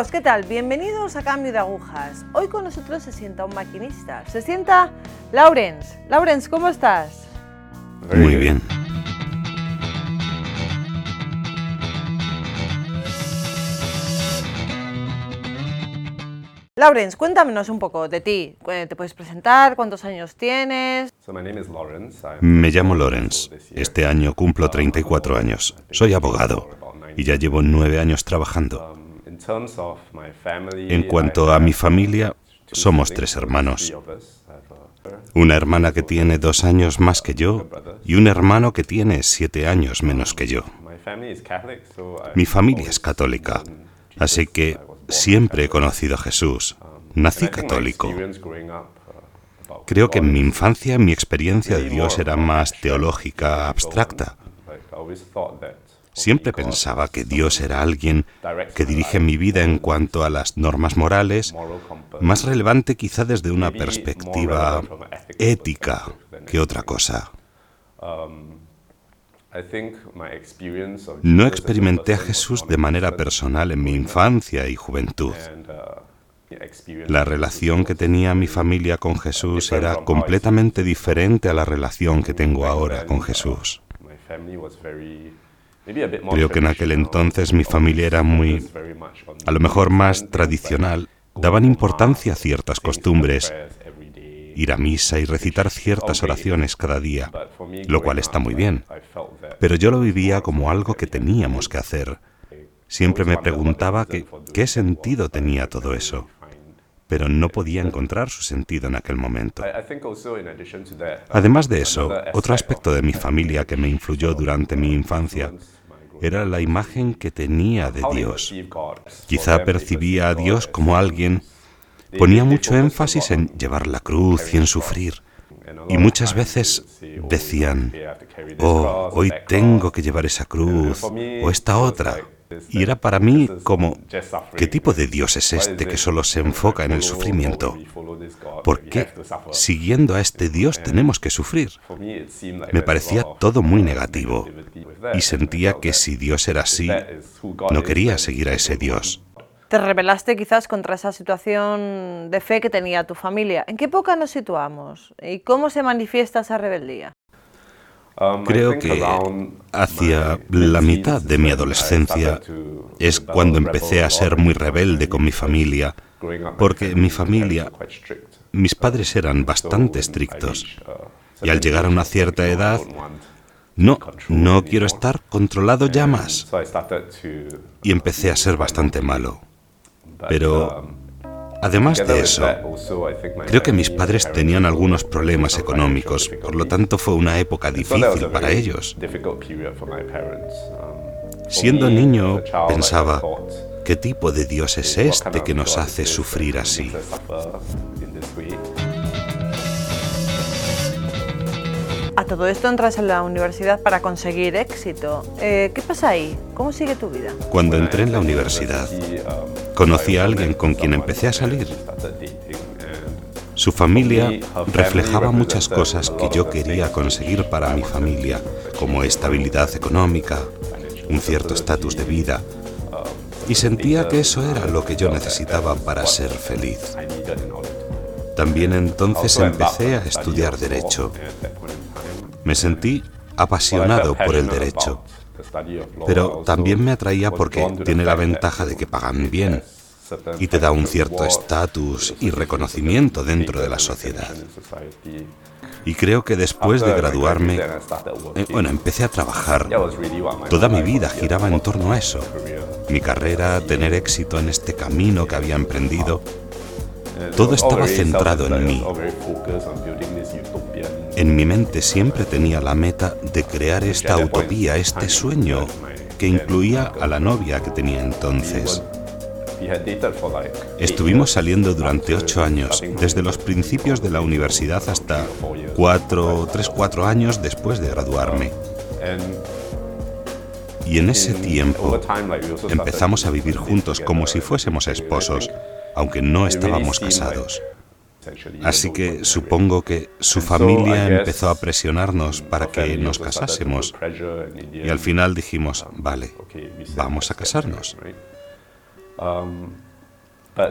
Amigos, ¿qué tal? Bienvenidos a Cambio de Agujas. Hoy con nosotros se sienta un maquinista. Se sienta Laurens. Laurens, ¿cómo estás? Muy bien. Laurens, cuéntanos un poco de ti. ¿Te puedes presentar? ¿Cuántos años tienes? Me llamo Lawrence. Este año cumplo 34 años. Soy abogado y ya llevo nueve años trabajando. En cuanto a mi familia, somos tres hermanos. Una hermana que tiene dos años más que yo y un hermano que tiene siete años menos que yo. Mi familia es católica, así que siempre he conocido a Jesús. Nací católico. Creo que en mi infancia mi experiencia de Dios era más teológica, abstracta. Siempre pensaba que Dios era alguien que dirige mi vida en cuanto a las normas morales, más relevante quizá desde una perspectiva ética que otra cosa. No experimenté a Jesús de manera personal en mi infancia y juventud. La relación que tenía mi familia con Jesús era completamente diferente a la relación que tengo ahora con Jesús. Creo que en aquel entonces mi familia era muy, a lo mejor más tradicional. Daban importancia a ciertas costumbres, ir a misa y recitar ciertas oraciones cada día, lo cual está muy bien. Pero yo lo vivía como algo que teníamos que hacer. Siempre me preguntaba qué sentido tenía todo eso pero no podía encontrar su sentido en aquel momento. Además de eso, otro aspecto de mi familia que me influyó durante mi infancia era la imagen que tenía de Dios. Quizá percibía a Dios como alguien, ponía mucho énfasis en llevar la cruz y en sufrir. Y muchas veces decían, oh, hoy tengo que llevar esa cruz o esta otra. Y era para mí como, ¿qué tipo de Dios es este que solo se enfoca en el sufrimiento? ¿Por qué, siguiendo a este Dios, tenemos que sufrir? Me parecía todo muy negativo y sentía que si Dios era así, no quería seguir a ese Dios. Te rebelaste quizás contra esa situación de fe que tenía tu familia. ¿En qué época nos situamos? ¿Y cómo se manifiesta esa rebeldía? Um, Creo que hacia la mitad de mi adolescencia es cuando empecé a ser muy rebelde con mi familia, porque mi familia, mis padres eran bastante estrictos, y al llegar a una cierta edad, no, no quiero estar controlado ya más. Y empecé a ser bastante malo. Pero Además de eso, creo que mis padres tenían algunos problemas económicos, por lo tanto fue una época difícil para ellos. Siendo niño, pensaba, ¿qué tipo de Dios es este que nos hace sufrir así? Todo esto entras en la universidad para conseguir éxito. Eh, ¿Qué pasa ahí? ¿Cómo sigue tu vida? Cuando entré en la universidad, conocí a alguien con quien empecé a salir. Su familia reflejaba muchas cosas que yo quería conseguir para mi familia, como estabilidad económica, un cierto estatus de vida, y sentía que eso era lo que yo necesitaba para ser feliz. También entonces empecé a estudiar derecho me sentí apasionado por el derecho, pero también me atraía porque tiene la ventaja de que pagan bien y te da un cierto estatus y reconocimiento dentro de la sociedad. Y creo que después de graduarme, eh, bueno, empecé a trabajar. Toda mi vida giraba en torno a eso. Mi carrera, tener éxito en este camino que había emprendido. Todo estaba centrado en mí. En mi mente siempre tenía la meta de crear esta utopía, este sueño, que incluía a la novia que tenía entonces. Estuvimos saliendo durante ocho años, desde los principios de la universidad hasta cuatro, tres, cuatro años después de graduarme. Y en ese tiempo empezamos a vivir juntos como si fuésemos esposos, aunque no estábamos casados. Así que supongo que su familia empezó a presionarnos para que nos casásemos. y al final dijimos, vale, vamos a casarnos.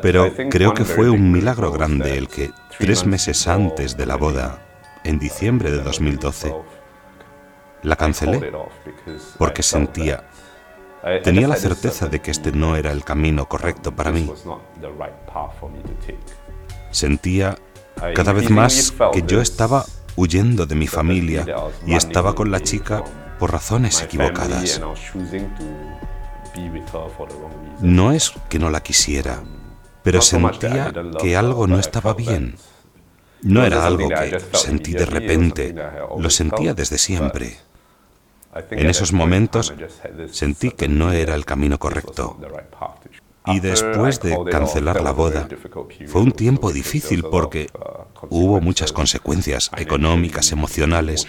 Pero creo que fue un milagro grande el que tres meses antes de la boda, en diciembre de 2012, la cancelé. porque sentía, tenía la certeza de que este no era el camino correcto para mí. Sentía cada vez más que yo estaba huyendo de mi familia y estaba con la chica por razones equivocadas. No es que no la quisiera, pero sentía que algo no estaba bien. No era algo que sentí de repente, lo sentía desde siempre. En esos momentos sentí que no era el camino correcto. Y después de cancelar la boda, fue un tiempo difícil porque hubo muchas consecuencias económicas, emocionales,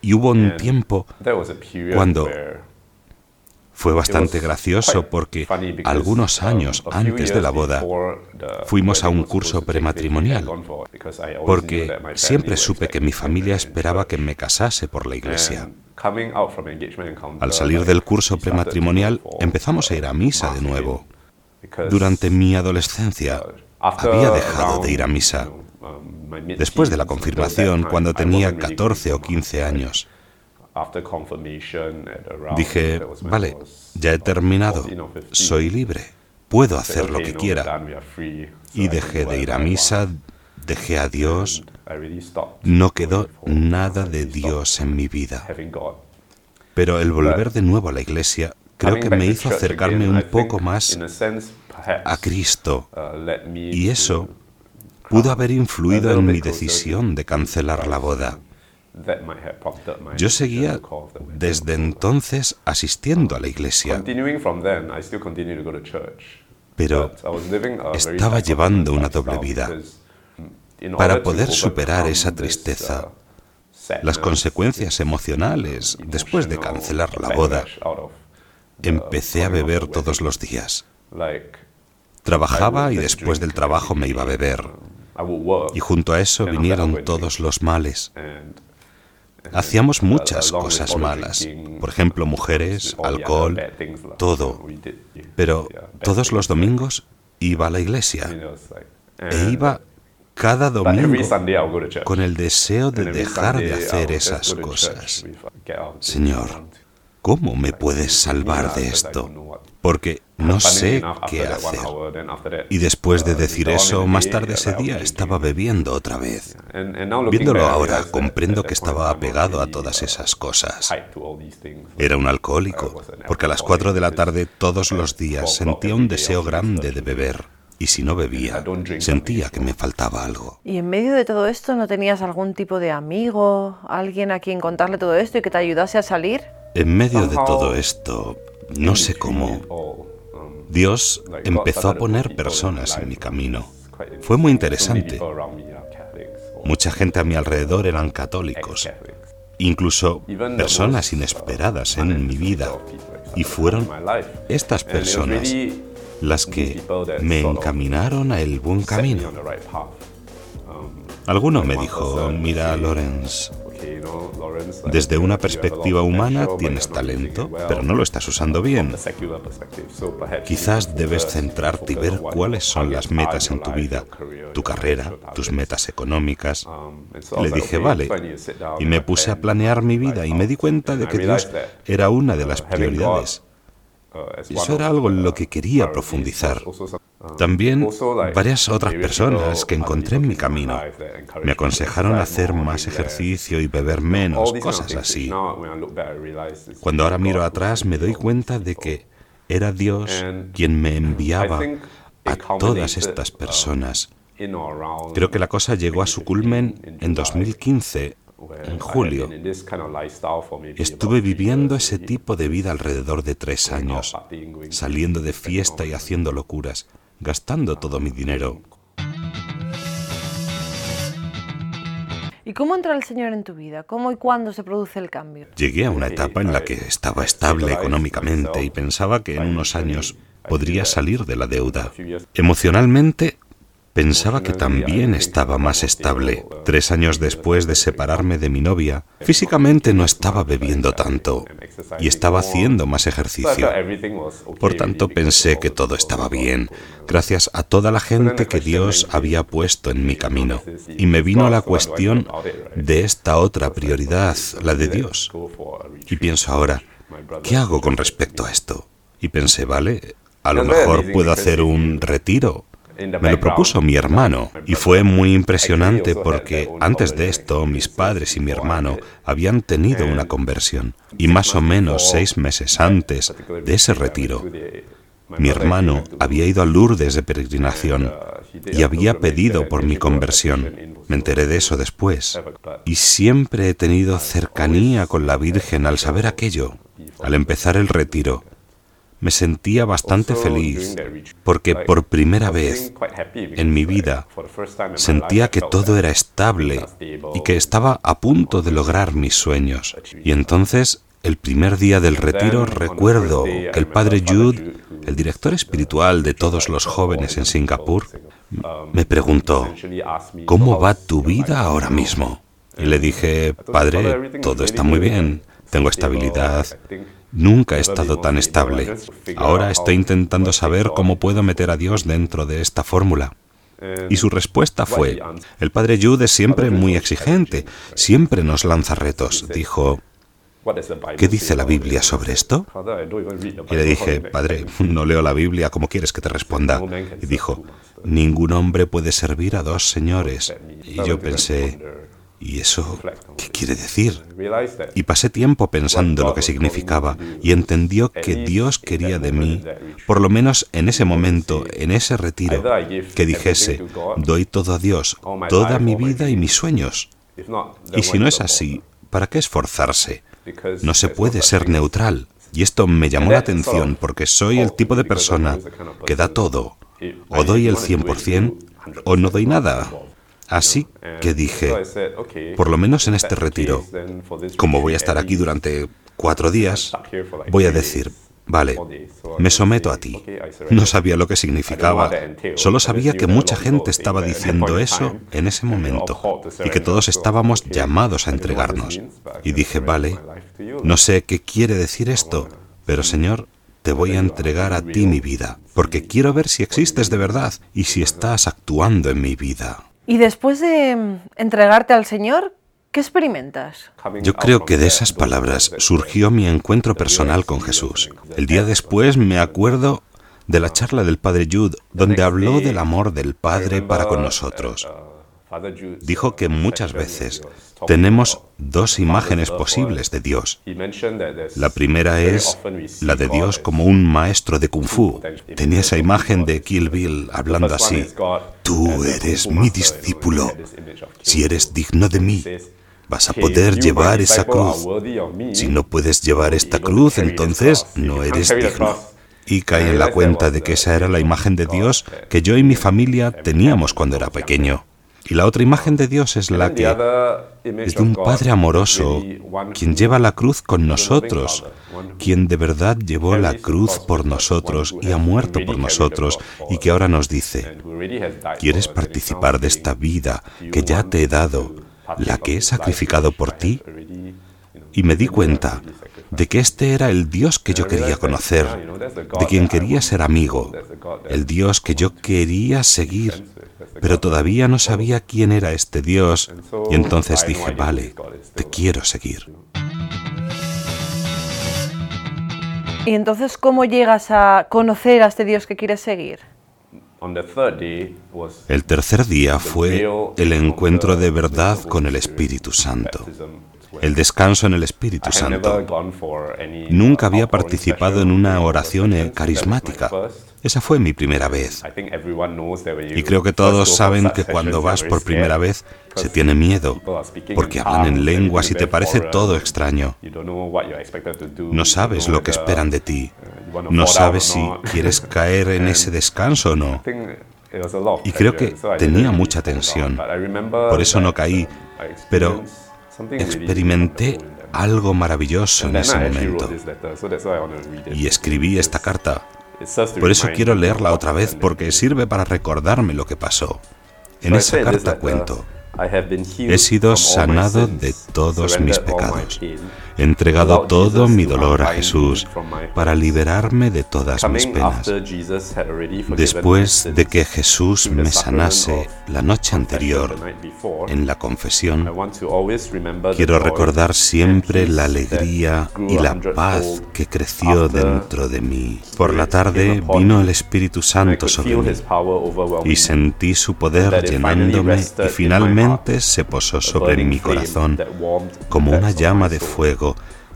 y hubo un tiempo cuando fue bastante gracioso porque algunos años antes de la boda fuimos a un curso prematrimonial, porque siempre supe que mi familia esperaba que me casase por la iglesia. Al salir del curso prematrimonial empezamos a ir a misa de nuevo. Durante mi adolescencia había dejado de ir a misa. Después de la confirmación, cuando tenía 14 o 15 años, Dije, vale, ya he terminado, soy libre, puedo hacer lo que quiera. Y dejé de ir a misa, dejé a Dios, no quedó nada de Dios en mi vida. Pero el volver de nuevo a la iglesia creo que me hizo acercarme un poco más a Cristo. Uh, y eso pudo haber influido en mi decisión de cancelar la boda. Yo seguía desde entonces asistiendo a la iglesia, pero estaba llevando una doble vida. Para poder superar esa tristeza, las consecuencias emocionales después de cancelar la boda, empecé a beber todos los días. Trabajaba y después del trabajo me iba a beber. Y junto a eso vinieron todos los males. Hacíamos muchas cosas malas, por ejemplo, mujeres, alcohol, todo. Pero todos los domingos iba a la iglesia e iba cada domingo con el deseo de dejar de hacer esas cosas. Señor, ¿cómo me puedes salvar de esto? Porque no sé qué hacer. Y después de decir eso, más tarde ese día estaba bebiendo otra vez. Viéndolo ahora, comprendo que estaba apegado a todas esas cosas. Era un alcohólico, porque a las 4 de la tarde todos los días sentía un deseo grande de beber. Y si no bebía, sentía que me faltaba algo. ¿Y en medio de todo esto no tenías algún tipo de amigo, alguien a quien contarle todo esto y que te ayudase a salir? En medio de todo esto, no sé cómo, Dios empezó a poner personas en mi camino. Fue muy interesante. Mucha gente a mi alrededor eran católicos, incluso personas inesperadas en mi vida. Y fueron estas personas las que me encaminaron a el buen camino. Alguno me dijo, mira, Lorenz, desde una perspectiva humana tienes talento, pero no lo estás usando bien. Quizás debes centrarte y ver cuáles son las metas en tu vida, tu carrera, tus metas económicas. Le dije, vale, y me puse a planear mi vida y me di cuenta de que Dios era una de las prioridades. Eso era algo en lo que quería profundizar. También varias otras personas que encontré en mi camino me aconsejaron hacer más ejercicio y beber menos, cosas así. Cuando ahora miro atrás me doy cuenta de que era Dios quien me enviaba a todas estas personas. Creo que la cosa llegó a su culmen en 2015 en julio. Estuve viviendo ese tipo de vida alrededor de tres años, saliendo de fiesta y haciendo locuras gastando todo mi dinero. ¿Y cómo entra el Señor en tu vida? ¿Cómo y cuándo se produce el cambio? Llegué a una etapa en la que estaba estable económicamente y pensaba que en unos años podría salir de la deuda. Emocionalmente Pensaba que también estaba más estable. Tres años después de separarme de mi novia, físicamente no estaba bebiendo tanto y estaba haciendo más ejercicio. Por tanto, pensé que todo estaba bien, gracias a toda la gente que Dios había puesto en mi camino. Y me vino la cuestión de esta otra prioridad, la de Dios. Y pienso ahora, ¿qué hago con respecto a esto? Y pensé, vale, a lo mejor puedo hacer un retiro me lo propuso mi hermano y fue muy impresionante porque antes de esto mis padres y mi hermano habían tenido una conversión y más o menos seis meses antes de ese retiro mi hermano había ido a Lourdes de peregrinación y había pedido por mi conversión. Me enteré de eso después. Y siempre he tenido cercanía con la Virgen al saber aquello. Al empezar el retiro, me sentía bastante feliz porque por primera vez en mi vida sentía que todo era estable y que estaba a punto de lograr mis sueños. Y entonces, el primer día del retiro, recuerdo que el padre Jude, el director espiritual de todos los jóvenes en Singapur, me preguntó, ¿cómo va tu vida ahora mismo? Y le dije, Padre, todo está muy bien, tengo estabilidad, Nunca he estado tan estable. Ahora estoy intentando saber cómo puedo meter a Dios dentro de esta fórmula. Y su respuesta fue, el padre Jude es siempre muy exigente, siempre nos lanza retos. Dijo, ¿qué dice la Biblia sobre esto? Y le dije, padre, no leo la Biblia, ¿cómo quieres que te responda? Y dijo, ningún hombre puede servir a dos señores. Y yo pensé, ¿Y eso qué quiere decir? Y pasé tiempo pensando lo que significaba y entendió que Dios quería de mí, por lo menos en ese momento, en ese retiro, que dijese, doy todo a Dios, toda mi vida y mis sueños. Y si no es así, ¿para qué esforzarse? No se puede ser neutral. Y esto me llamó la atención porque soy el tipo de persona que da todo. O doy el 100% o no doy nada. Así que dije, por lo menos en este retiro, como voy a estar aquí durante cuatro días, voy a decir, vale, me someto a ti. No sabía lo que significaba, solo sabía que mucha gente estaba diciendo eso en ese momento y que todos estábamos llamados a entregarnos. Y dije, vale, no sé qué quiere decir esto, pero Señor, te voy a entregar a ti mi vida, porque quiero ver si existes de verdad y si estás actuando en mi vida. Y después de mm, entregarte al Señor, ¿qué experimentas? Yo creo que de esas palabras surgió mi encuentro personal con Jesús. El día después me acuerdo de la charla del Padre Jude, donde habló del amor del Padre para con nosotros. Dijo que muchas veces tenemos dos imágenes posibles de Dios. La primera es la de Dios como un maestro de kung fu. Tenía esa imagen de Kill Bill hablando así. Tú eres mi discípulo. Si eres digno de mí, vas a poder llevar esa cruz. Si no puedes llevar esta cruz, entonces no eres digno. Y caí en la cuenta de que esa era la imagen de Dios que yo y mi familia teníamos cuando era pequeño. Y la otra imagen de Dios es la que es de un Padre amoroso, quien lleva la cruz con nosotros, quien de verdad llevó la cruz por nosotros y ha muerto por nosotros y que ahora nos dice, ¿quieres participar de esta vida que ya te he dado, la que he sacrificado por ti? Y me di cuenta de que este era el Dios que yo quería conocer, de quien quería ser amigo, el Dios que yo quería seguir pero todavía no sabía quién era este Dios y entonces dije, vale, te quiero seguir. ¿Y entonces cómo llegas a conocer a este Dios que quieres seguir? El tercer día fue el encuentro de verdad con el Espíritu Santo el descanso en el Espíritu Santo. Nunca había participado en una oración carismática. Esa fue mi primera vez. Y creo que todos saben que cuando vas por primera vez se tiene miedo, porque hablan en lenguas y te parece todo extraño. No sabes lo que esperan de ti. No sabes si quieres caer en ese descanso o no. Y creo que tenía mucha tensión. Por eso no caí. Pero experimenté algo maravilloso en ese momento. Y escribí esta carta Por eso quiero leerla otra vez porque sirve para recordarme lo que pasó. En esa carta cuento, he sido sanado de todos mis pecados. He entregado todo mi dolor a Jesús para liberarme de todas mis penas. Después de que Jesús me sanase la noche anterior en la confesión, quiero recordar siempre la alegría y la paz que creció dentro de mí. Por la tarde vino el Espíritu Santo sobre mí y sentí su poder llenándome y finalmente se posó sobre mi corazón como una llama de fuego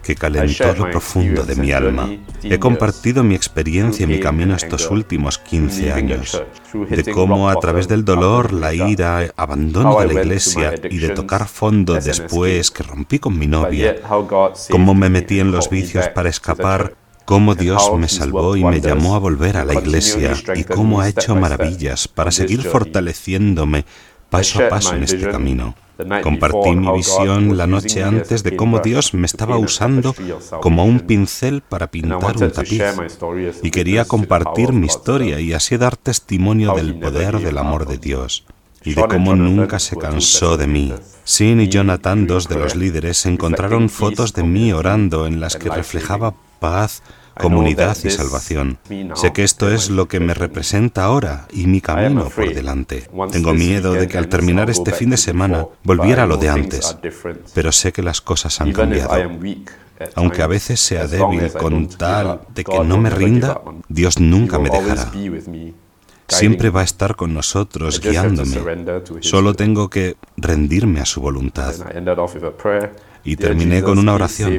que calentó lo profundo de mi alma. He compartido mi experiencia y mi camino estos últimos 15 años, de cómo a través del dolor, la ira, abandono de la iglesia y de tocar fondo después que rompí con mi novia, cómo me metí en los vicios para escapar, cómo Dios me salvó y me llamó a volver a la iglesia y cómo ha hecho maravillas para seguir fortaleciéndome paso a paso en este camino. Compartí mi visión la noche antes de cómo Dios me estaba usando como un pincel para pintar un tapiz. Y quería compartir mi historia y así dar testimonio del poder del amor de Dios y de cómo nunca se cansó de mí. Sin y Jonathan, dos de los líderes, encontraron fotos de mí orando en las que reflejaba paz, comunidad y salvación. Sé que esto es lo que me representa ahora y mi camino por delante. Tengo miedo de que al terminar este fin de semana volviera a lo de antes, pero sé que las cosas han cambiado. Aunque a veces sea débil con tal de que no me rinda, Dios nunca me dejará. Siempre va a estar con nosotros guiándome. Solo tengo que rendirme a su voluntad. Y terminé con una oración.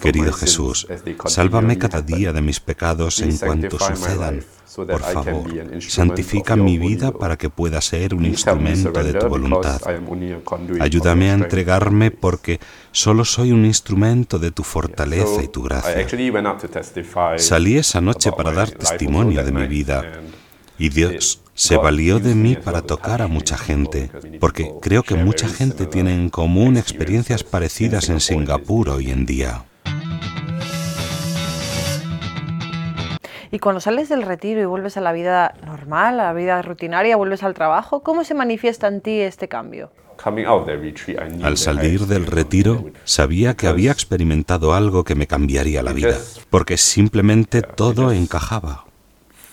Querido Jesús, sálvame cada día de mis pecados en cuanto sucedan. Por favor, santifica mi vida para que pueda ser un instrumento de tu voluntad. Ayúdame a entregarme porque solo soy un instrumento de tu fortaleza y tu gracia. Salí esa noche para dar testimonio de mi vida y Dios se valió de mí para tocar a mucha gente, porque creo que mucha gente tiene en común experiencias parecidas en Singapur hoy en día. Y cuando sales del retiro y vuelves a la vida normal, a la vida rutinaria, vuelves al trabajo, ¿cómo se manifiesta en ti este cambio? Al salir del retiro, sabía que había experimentado algo que me cambiaría la vida, porque simplemente todo encajaba.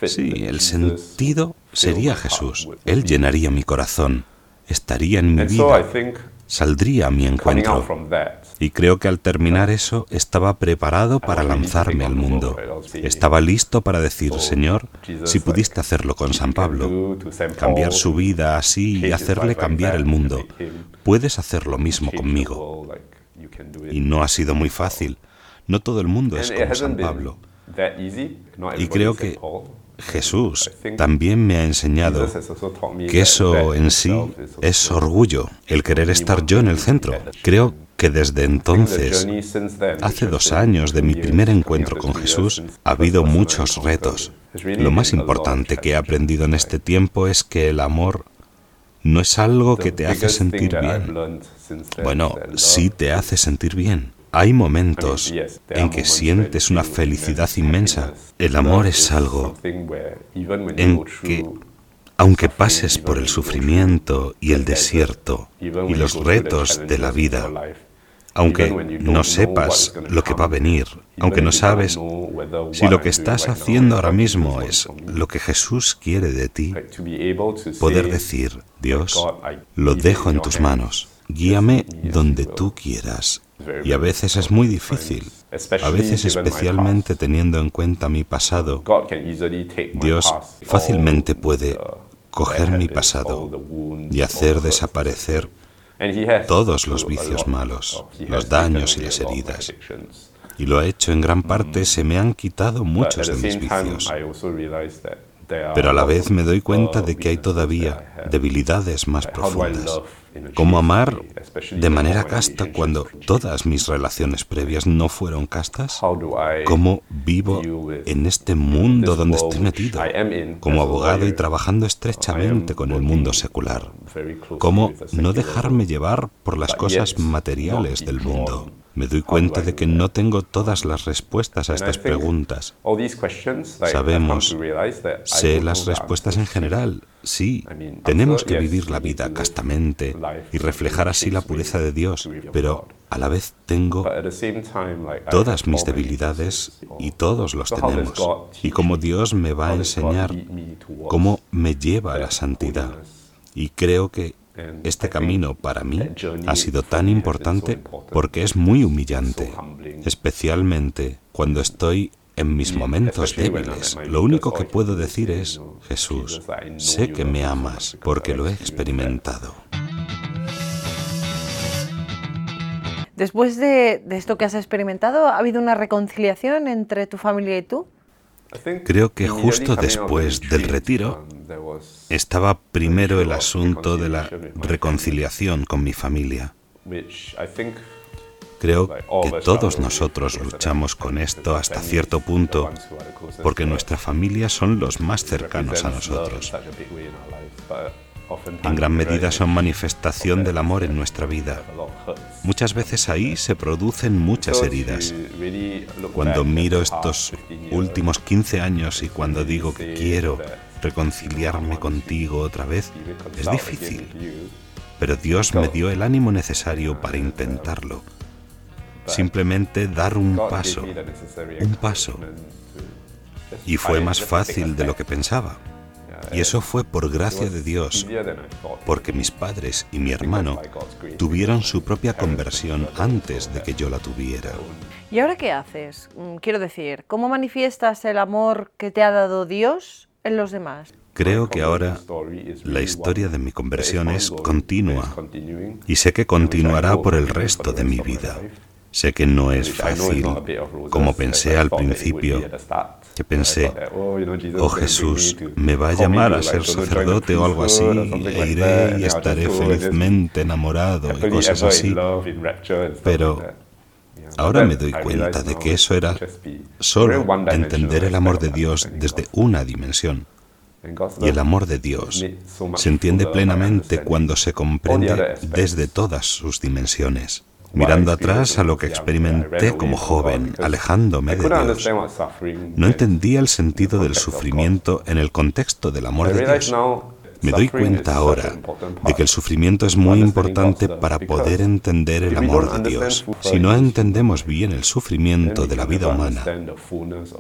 Sí, el sentido sería Jesús. Él llenaría mi corazón, estaría en mi vida, saldría a mi encuentro. Y creo que al terminar eso estaba preparado para lanzarme al mundo. Estaba listo para decir, Señor, si pudiste hacerlo con San Pablo, cambiar su vida así y hacerle cambiar el mundo, puedes hacer lo mismo conmigo. Y no ha sido muy fácil. No todo el mundo es como San Pablo. Y creo que Jesús también me ha enseñado que eso en sí es orgullo, el querer estar yo en el centro. Creo que desde entonces, hace dos años de mi primer encuentro con Jesús, ha habido muchos retos. Lo más importante que he aprendido en este tiempo es que el amor no es algo que te hace sentir bien. Bueno, sí te hace sentir bien hay momentos en que sientes una felicidad inmensa. El amor es algo en que, aunque pases por el sufrimiento y el desierto y los retos de la vida, aunque no sepas lo que va a venir, aunque no sabes si lo que estás haciendo ahora mismo es lo que Jesús quiere de ti, poder decir, Dios, lo dejo en tus manos, guíame donde tú quieras. Y a veces es muy difícil, a veces especialmente teniendo en cuenta mi pasado. Dios fácilmente puede coger mi pasado y hacer desaparecer todos los vicios malos, los daños y las heridas. Y lo ha hecho en gran parte, se me han quitado muchos de mis vicios. Pero a la vez me doy cuenta de que hay todavía debilidades más profundas. ¿Cómo amar de manera casta cuando todas mis relaciones previas no fueron castas? ¿Cómo vivo en este mundo donde estoy metido como abogado y trabajando estrechamente con el mundo secular? ¿Cómo no dejarme llevar por las cosas materiales del mundo? Me doy cuenta de que no tengo todas las respuestas a estas preguntas. Sabemos, sé las respuestas en general. Sí, tenemos que vivir la vida castamente y reflejar así la pureza de Dios, pero a la vez tengo todas mis debilidades y todos los tenemos. Y como Dios me va a enseñar cómo me lleva a la santidad. Y creo que este camino para mí ha sido tan importante porque es muy humillante, especialmente cuando estoy en mis momentos débiles. Lo único que puedo decir es, Jesús, sé que me amas porque lo he experimentado. Después de, esto que has experimentado, ¿ha habido una reconciliación entre tu familia y tú? Creo que justo después del retiro estaba primero el asunto de la reconciliación con mi familia. Creo que todos nosotros luchamos con esto hasta cierto punto porque nuestra familia son los más cercanos a nosotros. En gran medida son manifestación del amor en nuestra vida. Muchas veces ahí se producen muchas heridas. Cuando miro estos últimos 15 años y cuando digo que quiero reconciliarme contigo otra vez, es difícil. Pero Dios me dio el ánimo necesario para intentarlo. Simplemente dar un paso, un paso. Y fue más fácil de lo que pensaba. Y eso fue por gracia de Dios, porque mis padres y mi hermano tuvieron su propia conversión antes de que yo la tuviera. ¿Y ahora qué haces? Mm, quiero decir, ¿cómo manifiestas el amor que te ha dado Dios en los demás? Creo que ahora la historia de mi conversión es continua y sé que continuará por el resto de mi vida. Sé que no es fácil, como pensé al principio, que pensé, oh Jesús, me va a llamar a ser sacerdote o algo así, e iré y estaré felizmente enamorado y cosas así. Pero ahora me doy cuenta de que eso era solo entender el amor de Dios desde una dimensión. Y el amor de Dios se entiende plenamente cuando se comprende desde todas sus dimensiones mirando atrás a lo que experimenté como joven, alejándome de Dios. No entendía el sentido del sufrimiento en el contexto del amor de Dios. Me doy cuenta ahora de que el sufrimiento es muy importante para poder entender el amor de Dios. Si no entendemos bien el sufrimiento de la vida humana,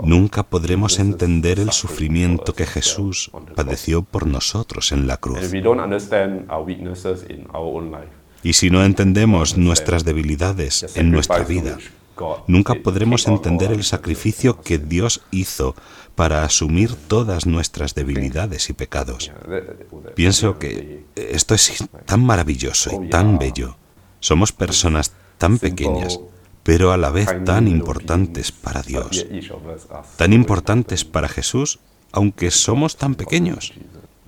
nunca podremos entender el sufrimiento que Jesús padeció por nosotros en la cruz. Y si no entendemos nuestras debilidades en nuestra vida, nunca podremos entender el sacrificio que Dios hizo para asumir todas nuestras debilidades y pecados. Pienso que esto es tan maravilloso y tan bello. Somos personas tan pequeñas, pero a la vez tan importantes para Dios, tan importantes para Jesús, aunque somos tan pequeños.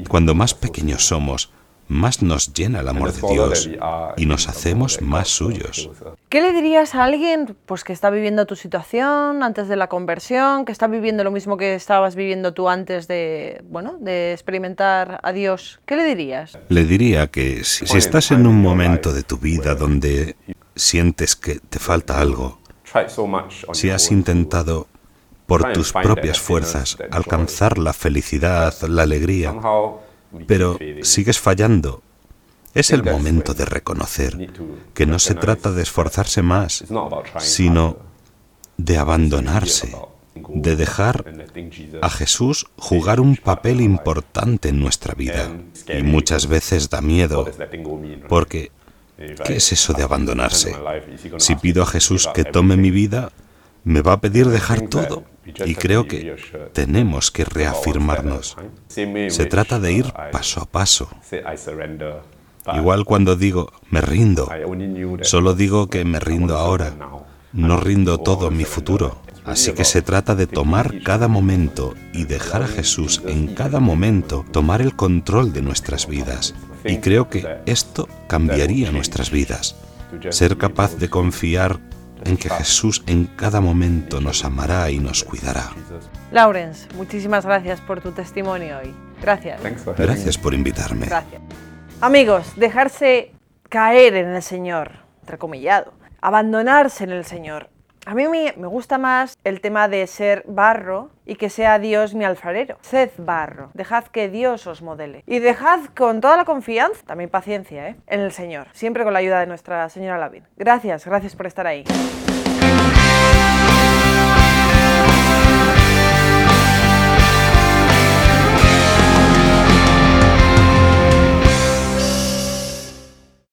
Cuando más pequeños somos, más nos llena el amor de Dios y nos hacemos más suyos. ¿Qué le dirías a alguien pues, que está viviendo tu situación antes de la conversión, que está viviendo lo mismo que estabas viviendo tú antes de, bueno, de experimentar a Dios? ¿Qué le dirías? Le diría que si, si estás en un momento de tu vida donde sientes que te falta algo, si has intentado por tus propias fuerzas alcanzar la felicidad, la alegría, pero sigues fallando. Es el momento de reconocer que no se trata de esforzarse más, sino de abandonarse, de dejar a Jesús jugar un papel importante en nuestra vida. Y muchas veces da miedo, porque ¿qué es eso de abandonarse? Si pido a Jesús que tome mi vida, me va a pedir dejar todo. Y creo que tenemos que reafirmarnos. Se trata de ir paso a paso. Igual cuando digo, me rindo, solo digo que me rindo ahora. No rindo todo mi futuro. Así que se trata de tomar cada momento y dejar a Jesús en cada momento tomar el control de nuestras vidas. Y creo que esto cambiaría nuestras vidas. Ser capaz de confiar en que Jesús en cada momento nos amará y nos cuidará. Lawrence, muchísimas gracias por tu testimonio hoy. Gracias. Gracias por invitarme. Gracias. Amigos, dejarse caer en el Señor, entrecomillado, abandonarse en el Señor. A mí me gusta más el tema de ser barro y que sea Dios mi alfarero. Sed barro, dejad que Dios os modele. Y dejad con toda la confianza, también paciencia, ¿eh? en el Señor, siempre con la ayuda de nuestra señora Lavín. Gracias, gracias por estar ahí.